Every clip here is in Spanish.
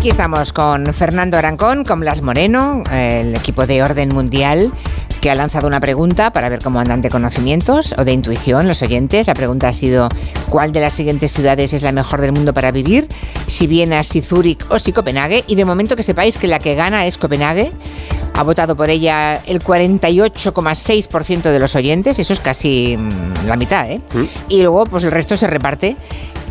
Aquí estamos con Fernando Arancón, con Blas Moreno, el equipo de Orden Mundial, que ha lanzado una pregunta para ver cómo andan de conocimientos o de intuición los oyentes. La pregunta ha sido, ¿cuál de las siguientes ciudades es la mejor del mundo para vivir? Si Viena, si Zúrich o si Copenhague. Y de momento que sepáis que la que gana es Copenhague. Ha votado por ella el 48,6% de los oyentes, eso es casi mm, la mitad, ¿eh? Y luego, pues el resto se reparte.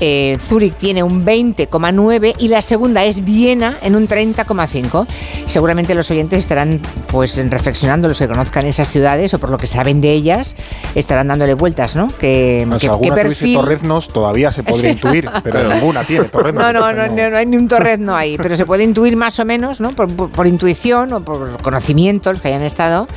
Eh, Zúrich tiene un 20,9 y la segunda es Viena en un 30,5. Seguramente los oyentes estarán pues reflexionando, los que conozcan esas ciudades o por lo que saben de ellas, estarán dándole vueltas, ¿no? Que, No, que- tuviese perfil- torreznos todavía se podría Sí. intuir, pero ninguna tiene torreznos. No, no, no, entonces no, no hay ni un torrezno ahí, pero se puede intuir más o menos, ¿no? Por, por- por intuición o por conocimientos que hayan estado.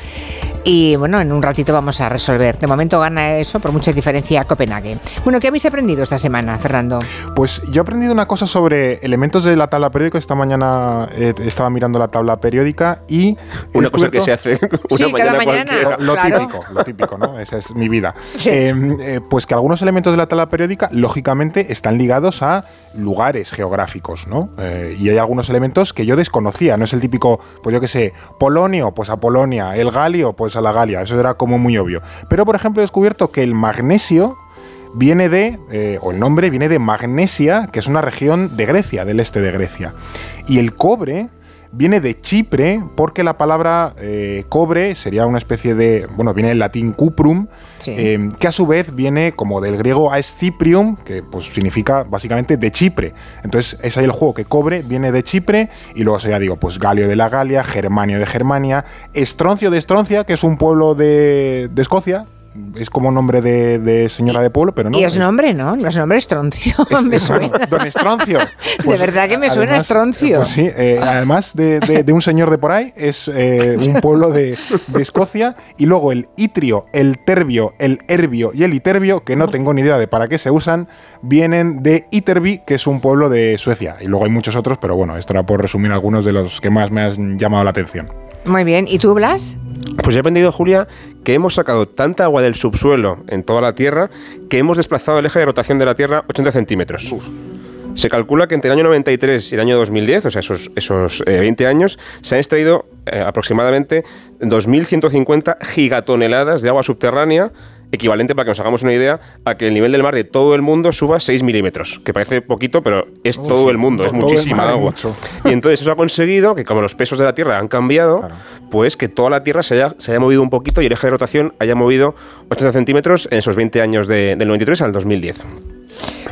Y bueno, en un ratito vamos a resolver. De momento gana eso por mucha diferencia Copenhague. Bueno, ¿qué habéis aprendido esta semana, Fernando? Pues yo he aprendido una cosa sobre elementos de la tabla periódica. Esta mañana eh, estaba mirando la tabla periódica y. Una cosa que se hace una Sí, cada mañana, cualquiera. Lo Claro. típico, lo típico, ¿no? Esa es mi vida. Sí. Eh, eh, pues que algunos elementos de la tabla periódica, lógicamente, están ligados a lugares geográficos, ¿no? Eh, y hay algunos elementos que yo desconocía. No es el típico, pues yo qué sé, Polonio, pues a Polonia, el Galio, pues a la Galia. Eso era como muy obvio. Pero, por ejemplo, he descubierto que el magnesio viene de, eh, o el nombre viene de Magnesia, que es una región de Grecia, del este de Grecia. Y el cobre viene de Chipre, porque la palabra eh, cobre sería una especie de, bueno, viene del latín cuprum, Sí. eh, que a su vez viene como del griego aesciprium, que pues significa básicamente de Chipre. Entonces es ahí el juego que cobre viene de Chipre y luego ya digo, pues Galio de la Galia, Germanio de Germania, Estroncio de Estroncia, que es un pueblo de, de Escocia. Es como nombre de, de señora de pueblo, pero no. y es nombre, ¿no? No es nombre Estroncio. es- me es- suena. Don Estroncio. De verdad que me suena Estroncio. Pues sí, eh, además de, de- de un señor de por ahí, es eh, un pueblo de, de Escocia. Y luego el itrio, el terbio, el herbio y el iterbio, que no tengo ni idea de para qué se usan, vienen de Iterby, que es un pueblo de Suecia. Y luego hay muchos otros, pero bueno, esto era por resumir algunos de los que más me han llamado la atención. Muy bien. ¿Y tú, Blas? Pues he aprendido, Julia, que hemos sacado tanta agua del subsuelo en toda la Tierra que hemos desplazado el eje de rotación de la Tierra 80 centímetros. Se calcula que entre el año 93 y el año 2010, o sea, esos, esos eh, 20 años, se han extraído eh, aproximadamente 2.150 gigatoneladas de agua subterránea, equivalente, para que nos hagamos una idea, a que el nivel del mar de todo el mundo suba 6 milímetros, que parece poquito, pero es todo sí, el mundo, es todo muchísima agua. Y entonces eso ha conseguido que como los pesos de la Tierra han cambiado, Claro. pues que toda la Tierra se haya, se haya movido un poquito y el eje de rotación haya movido 80 centímetros en esos 20 años de- del 93 al 2010.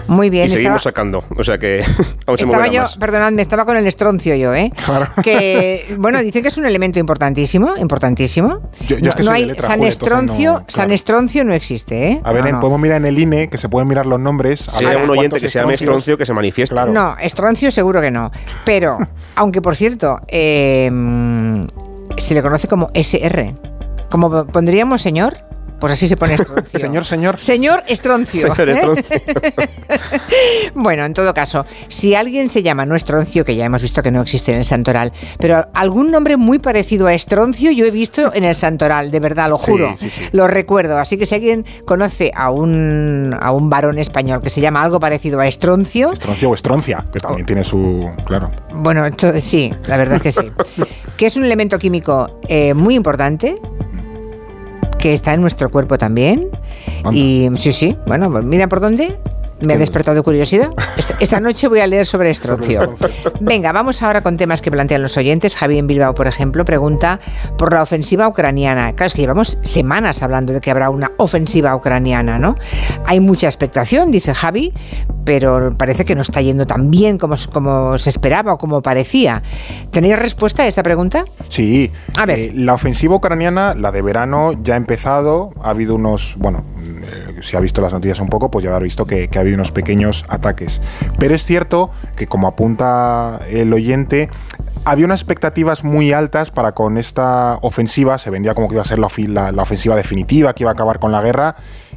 Muy bien. y seguimos estaba- sacando, o sea que aún se Estaba yo, más. perdonadme, estaba con el estroncio yo, ¿eh? Que, bueno, dicen que es un elemento importantísimo, importantísimo. Yo- yo es que no, hay letra, San Estroncio, no- San claro. Estroncio no existe, ¿eh? A ver, No, en- no. podemos mirar en el INE, que se pueden mirar los nombres. Si hay algún oyente que se llame Estroncio, que se manifieste. Claro. No, Estroncio seguro que no. Pero, aunque por cierto, eh, se le conoce como SR. Como pondríamos señor, pues así se pone Estroncio. Señor, señor. Señor Estroncio. Señor ¿eh? Estroncio. Bueno, en todo caso, si alguien se llama no Estroncio, que ya hemos visto que no existe en el Santoral, pero algún nombre muy parecido a Estroncio yo he visto en el Santoral, de verdad, lo juro, sí, sí. lo recuerdo. Así que si alguien conoce a un, a un varón español que se llama algo parecido a Estroncio, Estroncio o estroncia, que también tiene su. Claro. bueno, entonces sí, la verdad es que sí. que es un elemento químico eh, muy importante, que está en nuestro cuerpo también. Anda. Y sí, sí, bueno, mira por dónde. Me ha despertado curiosidad. Esta, esta noche voy a leer sobre estroncio. Venga, vamos ahora con temas que plantean los oyentes. Javi en Bilbao, por ejemplo, pregunta por la ofensiva ucraniana. Claro, es que llevamos semanas hablando de que habrá una ofensiva ucraniana, ¿no? Hay mucha expectación, dice Javi, pero parece que no está yendo tan bien como, como se esperaba o como parecía. ¿Tenéis respuesta a esta pregunta? Sí. A ver. eh, la ofensiva ucraniana, la de verano, ya ha empezado. Ha habido unos. Bueno, eh, si ha visto las noticias un poco, pues ya habrá visto que, que ha habido unos pequeños ataques. Pero es cierto que, como apunta el oyente, había unas expectativas muy altas para con esta ofensiva. Se vendía como que iba a ser la, ofi- la- la ofensiva definitiva, que iba a acabar con la guerra.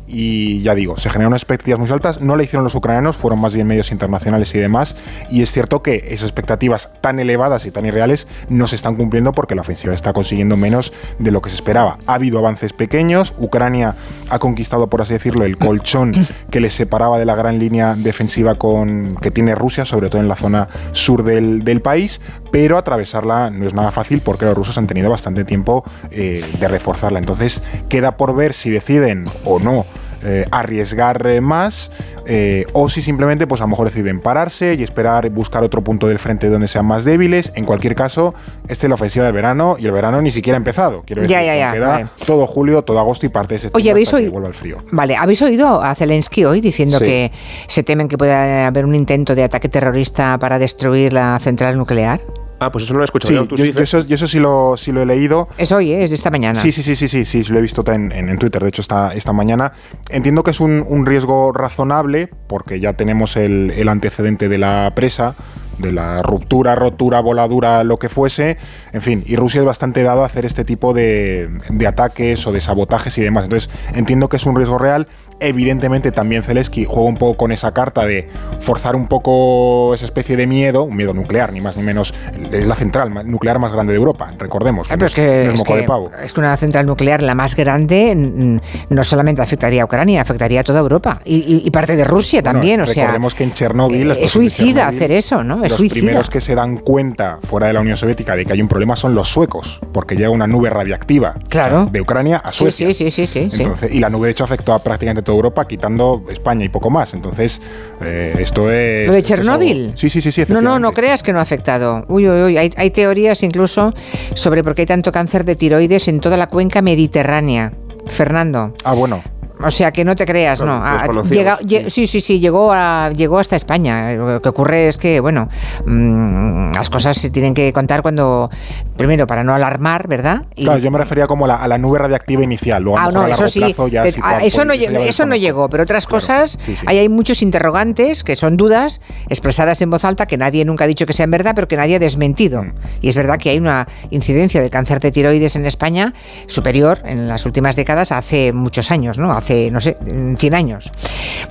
Y ya digo, se generaron expectativas muy altas, no la hicieron los ucranianos, fueron más bien medios internacionales y demás, y es cierto que esas expectativas tan elevadas y tan irreales no se están cumpliendo porque la ofensiva está consiguiendo menos de lo que se esperaba. Ha habido avances pequeños, Ucrania ha conquistado, por así decirlo, el colchón que les separaba de la gran línea defensiva con, que tiene Rusia, sobre todo en la zona sur del, del país, pero atravesarla no es nada fácil porque los rusos han tenido bastante tiempo eh, de reforzarla. Entonces queda por ver si deciden o no eh, arriesgar eh, más eh, o si simplemente pues a lo mejor deciden pararse y esperar buscar otro punto del frente donde sean más débiles. En cualquier caso, esta es la ofensiva de verano y el verano ni siquiera ha empezado. Quiero decir, Ya, ya, ya, queda vale. todo julio, todo agosto y parte de septiembre Oye, ¿habéis oído? vuelva el frío. Vale, ¿habéis oído a Zelensky hoy diciendo Sí. que se temen que pueda haber un intento de ataque terrorista para destruir la central nuclear? Ah, pues eso no lo he escuchado. Sí, ¿no? yo, ¿Tú sí, yo eso, yo eso sí, lo, sí lo he leído. Es hoy, ¿eh? es de esta mañana. Sí, sí, sí, sí, sí, sí, lo he visto en, en- en Twitter, de hecho, esta, esta mañana. Entiendo que es un, un riesgo razonable, porque ya tenemos el, el antecedente de la presa, de la ruptura, rotura, voladura, lo que fuese. En fin, y Rusia es bastante dado a hacer este tipo de, de ataques o de sabotajes y demás. Entonces, entiendo que es un riesgo real. Evidentemente, también Zelensky juega un poco con esa carta de forzar un poco esa especie de miedo, un miedo nuclear, ni más ni menos. Es la central nuclear más grande de Europa, recordemos. Pero es- es que, no es es, moco que, de pavo. es que una central nuclear, la más grande, no solamente afectaría a Ucrania, afectaría a toda Europa y, y- y parte de Rusia Bueno, también. O sea, recordemos que en Chernóbil. la eh, es suicida hacer eso, ¿no? Es los suicida. primeros que se dan cuenta fuera de la Unión Soviética de que hay un problema son los suecos, porque llega una nube radiactiva Claro. de Ucrania a Sí, Suecia. sí, sí, sí, sí, sí. Entonces, Y la nube, de hecho, afectó a prácticamente toda Europa, quitando España y poco más. Entonces, eh, esto es. ¿Lo de Chernóbil? Sí, sí, sí, sí. No, no, no creas que no ha afectado. Uy, uy, uy. Hay, hay teorías incluso sobre por qué hay tanto cáncer de tiroides en toda la cuenca mediterránea. Fernando. Ah, bueno. O sea, que no te creas, no. Ah, llega- sí. sí, sí, sí, llegó, a, llegó hasta España. Lo que ocurre es que, bueno, mm, las cosas se tienen que contar cuando, primero, para no alarmar, ¿verdad? Y- Claro, yo me refería como la- a la nube radiactiva inicial. Luego, Ah, no, eso sí. plazo ya te- sí, eso, cuál- no, eso no llegó, pero otras Claro, cosas, sí, sí. ahí hay muchos interrogantes que son dudas expresadas en voz alta que nadie nunca ha dicho que sean verdad, pero que nadie ha desmentido. Mm. Y es verdad que hay una incidencia de cáncer de tiroides en España superior en las últimas décadas a hace muchos años, ¿no? Hace, no sé, 100 años.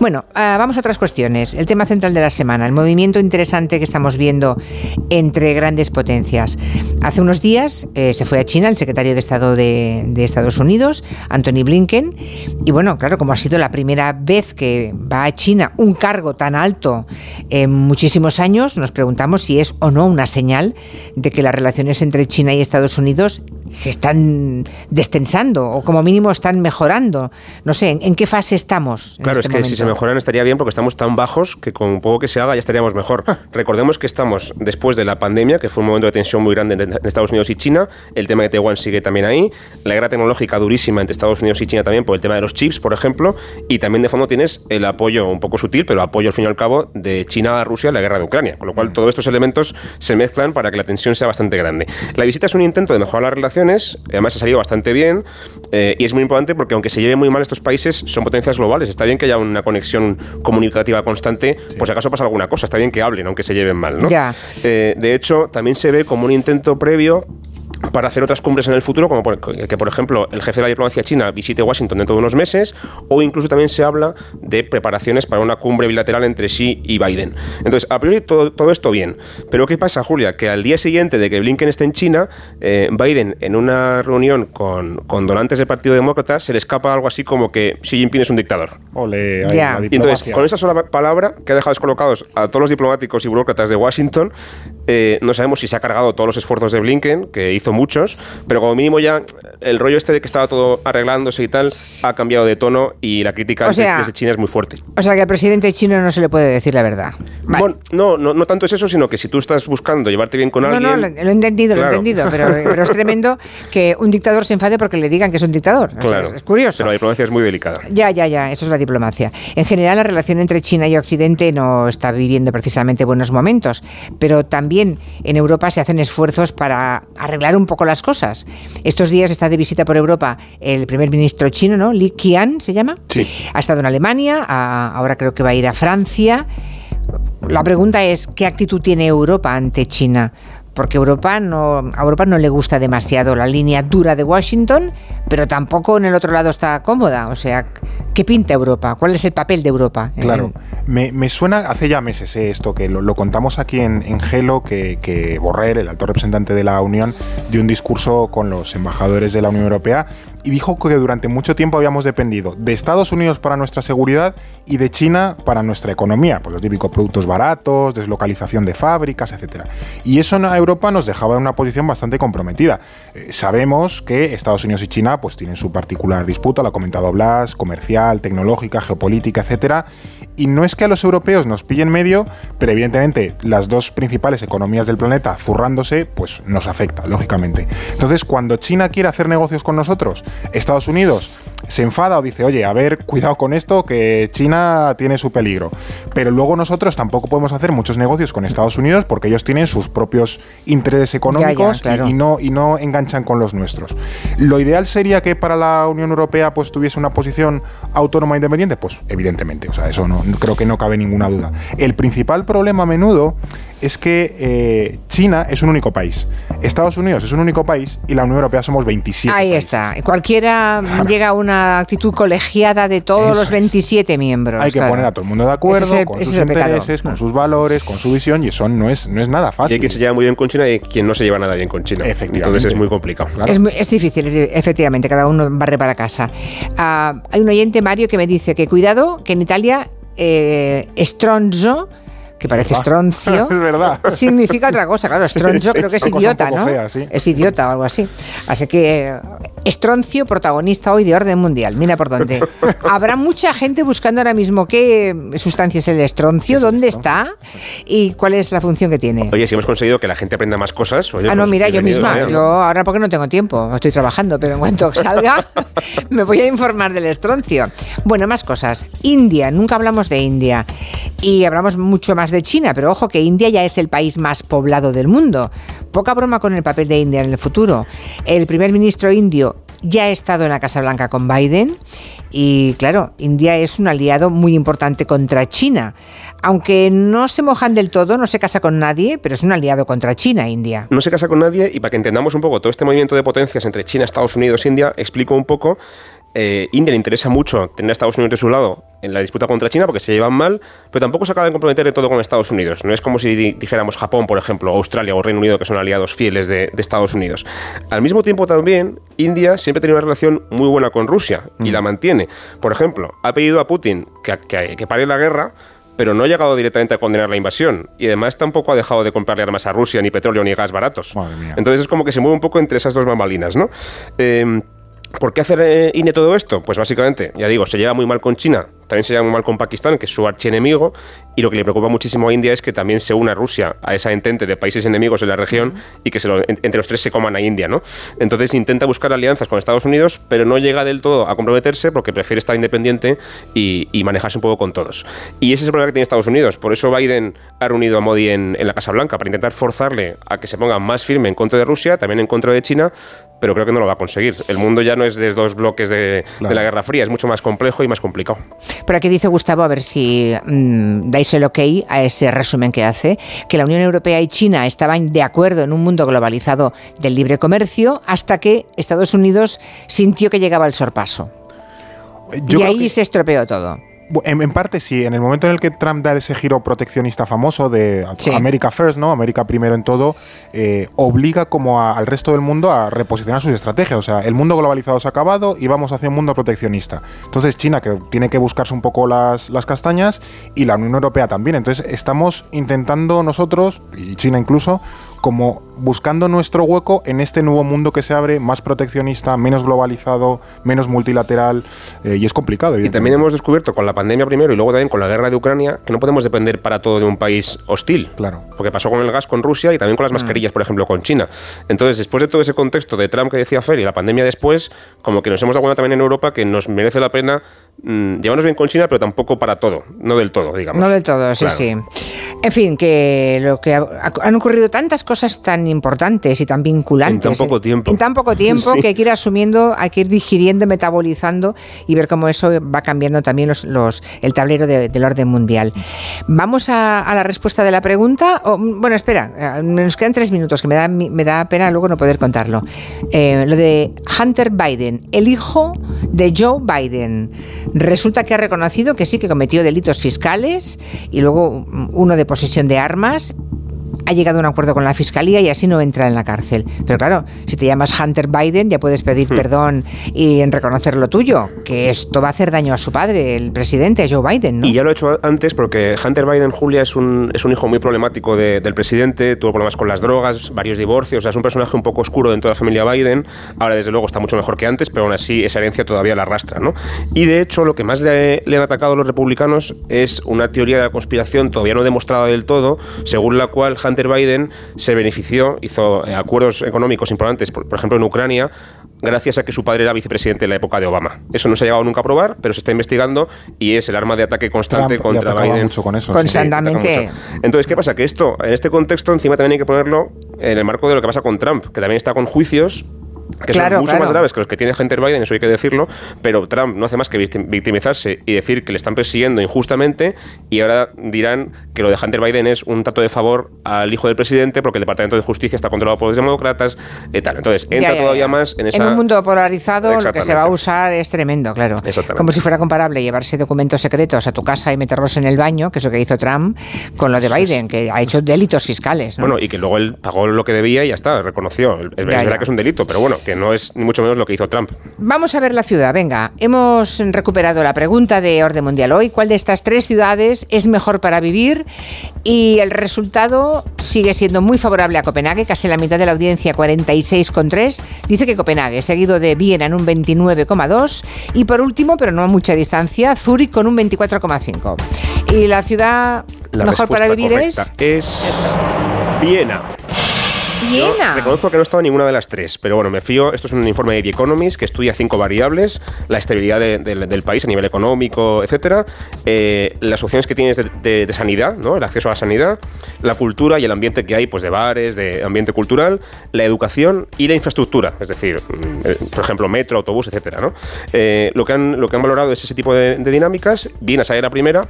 Bueno, ah, vamos a otras cuestiones. El tema central de la semana, el movimiento interesante que estamos viendo entre grandes potencias. Hace unos días eh, se fue a China el secretario de Estado de, de Estados Unidos, Anthony Blinken, y bueno, claro, como ha sido la primera vez que va a China un cargo tan alto en muchísimos años, nos preguntamos si es o no una señal de que las relaciones entre China y Estados Unidos se están destensando o como mínimo están mejorando. No sé, ¿en, en qué fase estamos? en Claro, este es que si se momento? mejoran estaría bien porque estamos tan bajos que con poco que se haga ya estaríamos mejor. Recordemos que estamos después de la pandemia, que fue un momento de tensión muy grande entre Estados Unidos y China. El tema de Taiwán sigue también ahí. La guerra tecnológica durísima entre Estados Unidos y China también por el tema de los chips, por ejemplo. Y también de fondo tienes el apoyo un poco sutil, pero apoyo al fin y al cabo de China a Rusia en la guerra de Ucrania. Con lo cual todos estos elementos se mezclan para que la tensión sea bastante grande. La visita es un intento de mejorar las relaciones, además ha salido bastante bien eh, y es muy importante porque aunque se lleven muy mal estos países, son potencias globales. Está bien que haya una conexión comunicativa constante, por si acaso pasa alguna cosa. Está bien que hablen, aunque se lleven mal. ¿no? Ya. Eh, de hecho, también se ve como un intento previo para hacer otras cumbres en el futuro, como por- que, por ejemplo, el jefe de la diplomacia china visite Washington dentro de unos meses, o incluso también se habla de preparaciones para una cumbre bilateral entre Xi y Biden. Entonces, a priori todo, todo esto bien. Pero ¿qué pasa, Julia? Que al día siguiente de que Blinken esté en China, eh, Biden, en una reunión con, con donantes del Partido Demócrata, se le escapa algo así como que Xi Jinping es un dictador. Ole, la Y entonces, con esa sola palabra, que ha dejado descolocados a todos los diplomáticos y burócratas de Washington, eh, no sabemos si se ha cargado todos los esfuerzos de Blinken, que hizo muchos, pero como mínimo ya el rollo este de que estaba todo arreglándose y tal, ha cambiado de tono y la crítica O desde- sea- desde China es muy fuerte. O sea que al presidente chino no se le puede decir la verdad. Vale. Bueno, no, no, no tanto es eso, sino que si tú estás buscando llevarte bien con No, alguien... no, lo, lo he entendido, lo he Claro. entendido, pero, pero es tremendo que un dictador se enfade porque le digan que es un dictador. O sea, Claro, es curioso. Pero la diplomacia es muy delicada. Ya, ya, ya, eso es la diplomacia. En general, la relación entre China y Occidente no está viviendo precisamente buenos momentos, pero también en Europa se hacen esfuerzos para arreglar un poco las cosas. Estos días está de visita por Europa el primer ministro chino, ¿no? Li Qian se llama. Sí. Ha estado en Alemania, a- ahora creo que va a ir a Francia. La pregunta es, ¿qué actitud tiene Europa ante China? Porque Europa no, a Europa no le gusta demasiado la línea dura de Washington, pero tampoco en el otro lado está cómoda. O sea, ¿qué pinta Europa? ¿Cuál es el papel de Europa? Claro, me, me suena hace ya meses eh, esto, que lo, contamos aquí en, en Gelo, que, que Borrell, el alto representante de la Unión, dio un discurso con los embajadores de la Unión Europea y dijo que durante mucho tiempo habíamos dependido de Estados Unidos para nuestra seguridad y de China para nuestra economía, pues los típicos productos baratos, deslocalización de fábricas, etc. Y eso en Europa nos dejaba en una posición bastante comprometida. Eh, sabemos que Estados Unidos y China pues tienen su particular disputa, lo ha comentado Blas, comercial, tecnológica, geopolítica, etc. Y no es que a los europeos nos pillen medio, pero evidentemente las dos principales economías del planeta zurrándose, pues nos afecta, lógicamente. Entonces, cuando China quiere hacer negocios con nosotros, Estados Unidos se enfada o dice, oye, a ver, cuidado con esto, que China tiene su peligro. Pero luego nosotros tampoco podemos hacer muchos negocios con Estados Unidos porque ellos tienen sus propios intereses económicos y, no, y no enganchan con los nuestros. Lo ideal sería que para la Unión Europea pues tuviese una posición autónoma e independiente, pues evidentemente, o sea, eso no creo que no cabe ninguna duda. El principal problema a menudo es que eh, China es un único país, Estados Unidos es un único país y la Unión Europea somos 27. Ahí está. Cualquiera llega a una actitud colegiada de todos los 27 miembros. Hay que poner a todo el mundo de acuerdo con sus intereses, con sus valores, con su visión y eso no es, no es nada fácil. Y hay quien se lleva muy bien con China y quien no se lleva nada bien con China. Efectivamente. Entonces es muy complicado. Es, difícil, efectivamente, cada uno barre para casa. Ah, hay un oyente, Mario, que me dice que cuidado, que en Italia eh, Stronzo que parece estroncio, es verdad. significa otra cosa. Claro, estroncio creo que es idiota, ¿no? Es idiota o algo así. Así que estroncio, protagonista hoy de orden mundial. Mira por dónde. Habrá mucha gente buscando ahora mismo qué sustancia es el estroncio, dónde está y cuál es la función que tiene. Oye, si hemos conseguido que la gente aprenda más cosas. ah, no, pues mira, yo misma. Yo ahora porque no tengo tiempo, estoy trabajando, pero en cuanto salga me voy a informar del estroncio. Bueno, más cosas. India, nunca hablamos de India y hablamos mucho más de China, pero ojo que India ya es el país más poblado del mundo. Poca broma con el papel de India en el futuro. El primer ministro indio ya ha estado en la Casa Blanca con Biden y claro, India es un aliado muy importante contra China. Aunque no se mojan del todo, no se casa con nadie, pero es un aliado contra China, India. No se casa con nadie y para que entendamos un poco todo este movimiento de potencias entre China, Estados Unidos e India, explico un poco eh, India le interesa mucho tener a Estados Unidos de su lado en la disputa contra China porque se llevan mal, pero tampoco se acaba de comprometer de todo con Estados Unidos. No es como si dijéramos Japón, por ejemplo, Australia o Reino Unido, que son aliados fieles de, Estados Unidos. Al mismo tiempo también, India siempre ha tenido una relación muy buena con Rusia y mm. la mantiene. Por ejemplo, ha pedido a Putin que, que pare la guerra, pero no ha llegado directamente a condenar la invasión. Y además tampoco ha dejado de comprarle armas a Rusia, ni petróleo, ni gas baratos. Entonces es como que se mueve un poco entre esas dos mamalinas, ¿no? Eh, ¿Por qué hacer eh, INE todo esto? Pues básicamente, ya digo, se lleva muy mal con China, también se lleva muy mal con Pakistán, que es su archienemigo, y lo que le preocupa muchísimo a India es que también se una Rusia a esa entente de países enemigos en la región y que entre los tres se coman a India, ¿no? Entonces intenta buscar alianzas con Estados Unidos, pero no llega del todo a comprometerse porque prefiere estar independiente y, manejarse un poco con todos. Y ese es el problema que tiene Estados Unidos. Por eso Biden ha reunido a Modi en, en la Casa Blanca, para intentar forzarle a que se ponga más firme en contra de Rusia, también en contra de China, pero creo que no lo va a conseguir. El mundo ya no es de dos bloques de, la Guerra Fría, es mucho más complejo y más complicado. Por aquí dice Gustavo, a ver si mm, dais el ok a ese resumen que hace, que la Unión Europea y China estaban de acuerdo en un mundo globalizado del libre comercio hasta que Estados Unidos sintió que llegaba el sorpaso. y ahí se estropeó todo. En, parte sí, en el momento en el que Trump da ese giro proteccionista famoso de America First, ¿no? América primero en todo, eh, obliga como al resto del mundo a reposicionar sus estrategias. O sea, el mundo globalizado se ha acabado y vamos hacia un mundo proteccionista. Entonces China que tiene que buscarse un poco las, las castañas y la Unión Europea también. Entonces estamos intentando nosotros, y China incluso, como buscando nuestro hueco en este nuevo mundo que se abre, más proteccionista, menos globalizado, menos multilateral, eh, y es complicado. Y también hemos descubierto con la pandemia primero y luego también con la guerra de Ucrania que no podemos depender para todo de un país hostil. Claro. Porque pasó con el gas con Rusia y también con las mm. mascarillas, por ejemplo, con China. Entonces, después de todo ese contexto de Trump que decía Fer y la pandemia después, como que nos hemos dado cuenta también en Europa que nos merece la pena mm, llevarnos bien con China, pero tampoco para todo, no del todo, digamos. No del todo, sí, sí. En fin, que lo que han ocurrido tantas cosas tan importantes y tan vinculantes. En tan poco tiempo. En tan poco tiempo que hay que ir asumiendo, hay que ir digiriendo, metabolizando y ver cómo eso va cambiando también los, el tablero del orden mundial. Vamos a, la respuesta de la pregunta. bueno, espera, eh, nos quedan tres minutos, que me da, me da pena luego no poder contarlo. Eh, lo de Hunter Biden, el hijo de Joe Biden. Resulta que ha reconocido que sí, que cometió delitos fiscales y luego uno de posesión de armas ha llegado a un acuerdo con la fiscalía y así no entra en la cárcel. Pero claro, si te llamas Hunter Biden ya puedes pedir hmm. perdón y en reconocer lo tuyo, que esto va a hacer daño a su padre, el presidente Joe Biden, ¿no? Y ya lo he hecho antes porque Hunter Biden, Julia, es un, es un hijo muy problemático del presidente, tuvo problemas con las drogas, varios divorcios, o sea, es un personaje un poco oscuro dentro de la familia Biden. Ahora, desde luego, está mucho mejor que antes, pero aún así esa herencia todavía la arrastra, ¿no? Y de hecho, lo que más le, le han atacado los republicanos es una teoría de la conspiración todavía no demostrada del todo, según la cual Hunter Biden se benefició, hizo eh, acuerdos económicos importantes, por, ejemplo en Ucrania, gracias a que su padre era vicepresidente en la época de Obama. Eso no se ha llegado nunca a probar, pero se está investigando y es el arma de ataque constante contra Biden. Mucho con eso, Constantemente. Entonces, ¿qué pasa? Que esto, en este contexto, encima también hay que ponerlo en el marco de lo que pasa con Trump, que también está con juicios que son mucho más graves que los que tiene Hunter Biden, eso hay que decirlo, pero Trump no hace más que victimizarse y decir que le están persiguiendo injustamente y ahora dirán que lo de Hunter Biden es un trato de favor al hijo del presidente porque el Departamento de Justicia está controlado por los demócratas y tal. Entonces, entra todavía más en esa... En un mundo polarizado lo que se va a usar es tremendo, claro. Como si fuera comparable llevarse documentos secretos a tu casa y meterlos en el baño, que es lo que hizo Trump, con lo de Biden, que ha hecho delitos fiscales. Bueno, y que luego él pagó lo que debía y ya está, reconoció. Es verdad que es un delito, pero bueno, que no es ni mucho menos lo que hizo Trump. Vamos a ver la ciudad, venga. Hemos recuperado la pregunta de orden mundial hoy. ¿Cuál de estas tres ciudades es mejor para vivir? Y el resultado sigue siendo muy favorable a Copenhague, casi la mitad de la audiencia, 46,3. Dice que Copenhague, seguido de Viena en un 29,2. Y por último, pero no a mucha distancia, Zúrich con un 24,5. Y la ciudad mejor para vivir es... Es Viena reconozco que no he estado en ninguna de las tres, pero bueno, me fío. Esto es un informe de The Economist que estudia cinco variables: la estabilidad del país a nivel económico, etcétera, eh, las opciones que tienes de, sanidad, ¿no? el acceso a la sanidad, la cultura y el ambiente que hay, pues de bares, de ambiente cultural, la educación y la infraestructura, es decir, mm, eh, por ejemplo, metro, autobús, etcétera. ¿no? Eh, lo, que han, lo que han valorado es ese tipo de, dinámicas. Viene a salir la primera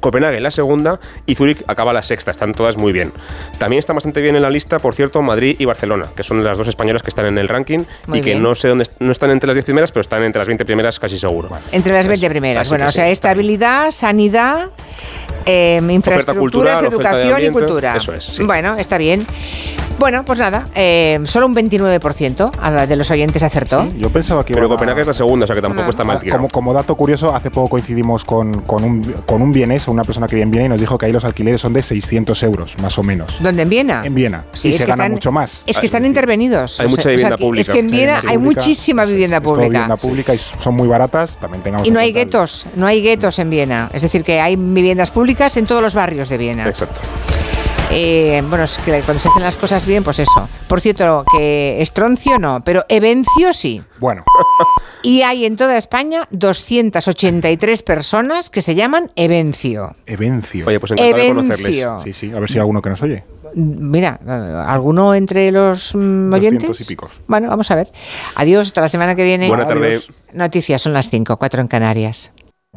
Copenhague la segunda y Zúrich acaba la sexta, están todas muy bien. También están bastante bien en la lista, por cierto, Madrid y Barcelona, que son las dos españolas que están en el ranking y que no sé dónde no están entre las 10 primeras, pero están entre las 20 primeras casi seguro. Entre las 20 primeras, bueno, o sea, estabilidad, sanidad, eh, infraestructuras, educación y cultura. Eso es. Bueno, está bien. Bueno, pues nada, eh, solo un 29% de los oyentes acertó. yo pensaba que Pero Copenhague es la segunda, o sea que tampoco está mal. Como, como, dato curioso, hace poco coincidimos con, con un, con un vienés, una persona que viene en Viena y nos dijo que ahí los alquileres son de 600 euros, más o menos. ¿Dónde? ¿En Viena? En Viena. Sí, y se gana mucho más. Es que están intervenidos. Hay mucha vivienda pública. Es que en Viena hay, muchísima vivienda pública. vivienda pública y son muy baratas, también tengamos Y no hay guetos, no hay guetos en Viena. Es decir, que hay viviendas públicas en todos los barrios de Viena. Exacto. Eh, bueno, es que cuando se hacen las cosas bien, pues eso. Por cierto, que Estroncio no, pero Evencio sí. Bueno. Y hay en toda España 283 personas que se llaman Evencio. Evencio. Oye, pues encantado de conocerles. Sí, sí, a ver si hay alguno que nos oye. Mira, ¿alguno entre los mm, oyentes? y picos. Bueno, vamos a ver. Adiós, hasta la semana que viene. Buena tarde. Noticias, son las 5, 4 en Canarias.